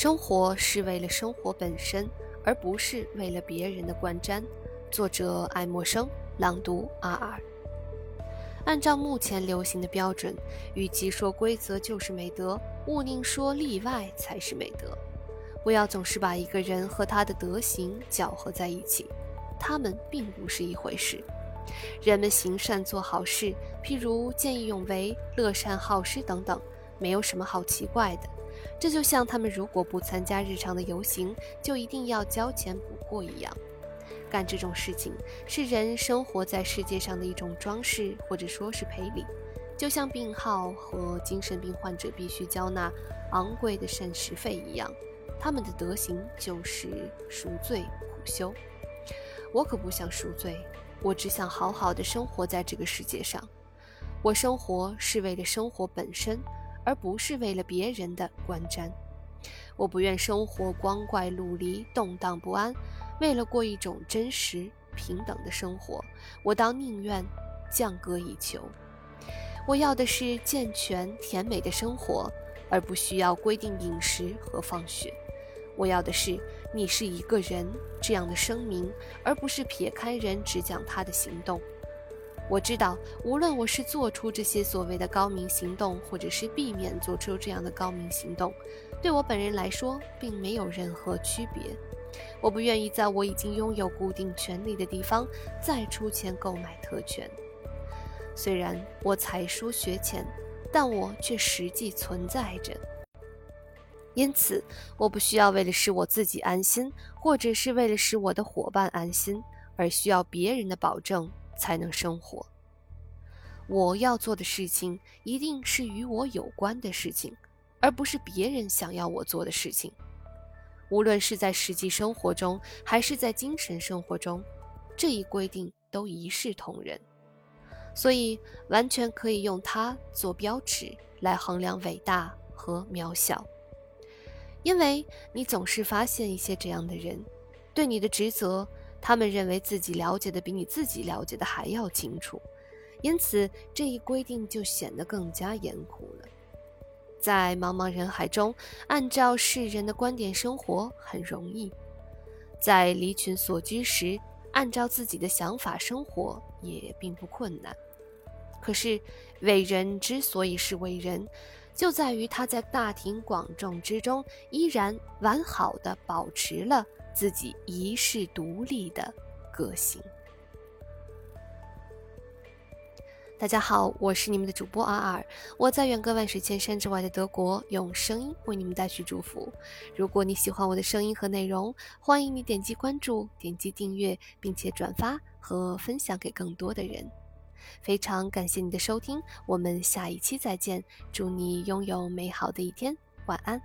生活是为了生活本身，而不是为了别人的观瞻。作者：爱默生，朗读：阿尔。按照目前流行的标准，与其说规则就是美德，勿宁说例外才是美德。不要总是把一个人和他的德行搅和在一起，他们并不是一回事。人们行善做好事，譬如见义勇为、乐善好施等等，没有什么好奇怪的。这就像他们如果不参加日常的游行，就一定要交钱补货一样。干这种事情是人生活在世界上的一种装饰，或者说是赔礼。就像病号和精神病患者必须交纳昂贵的膳食费一样，他们的德行就是赎罪苦修。我可不想赎罪，我只想好好的生活在这个世界上。我生活是为了生活本身。而不是为了别人的观瞻，我不愿生活光怪陆离、动荡不安。为了过一种真实平等的生活，我倒宁愿降格以求。我要的是健全甜美的生活，而不需要规定饮食和放学。我要的是你是一个人这样的声明，而不是撇开人只讲他的行动。我知道，无论我是做出这些所谓的高明行动，或者是避免做出这样的高明行动，对我本人来说并没有任何区别。我不愿意在我已经拥有固定权利的地方再出钱购买特权。虽然我才疏学浅，但我却实际存在着。因此，我不需要为了使我自己安心，或者是为了使我的伙伴安心，而需要别人的保证。才能生活。我要做的事情一定是与我有关的事情，而不是别人想要我做的事情。无论是在实际生活中，还是在精神生活中，这一规定都一视同仁。所以，完全可以用它做标尺来衡量伟大和渺小。因为你总是发现一些这样的人，对你的职责。他们认为自己了解的比你自己了解的还要清楚，因此这一规定就显得更加严酷了。在茫茫人海中，按照世人的观点生活很容易；在离群所居时，按照自己的想法生活也并不困难。可是，伟人之所以是伟人，就在于他在大庭广众之中依然完好的保持了。自己一世独立的个性。大家好，我是你们的主播阿尔，我在远隔万水千山之外的德国，用声音为你们带去祝福。如果你喜欢我的声音和内容，欢迎你点击关注、点击订阅，并且转发和分享给更多的人。非常感谢你的收听，我们下一期再见，祝你拥有美好的一天，晚安。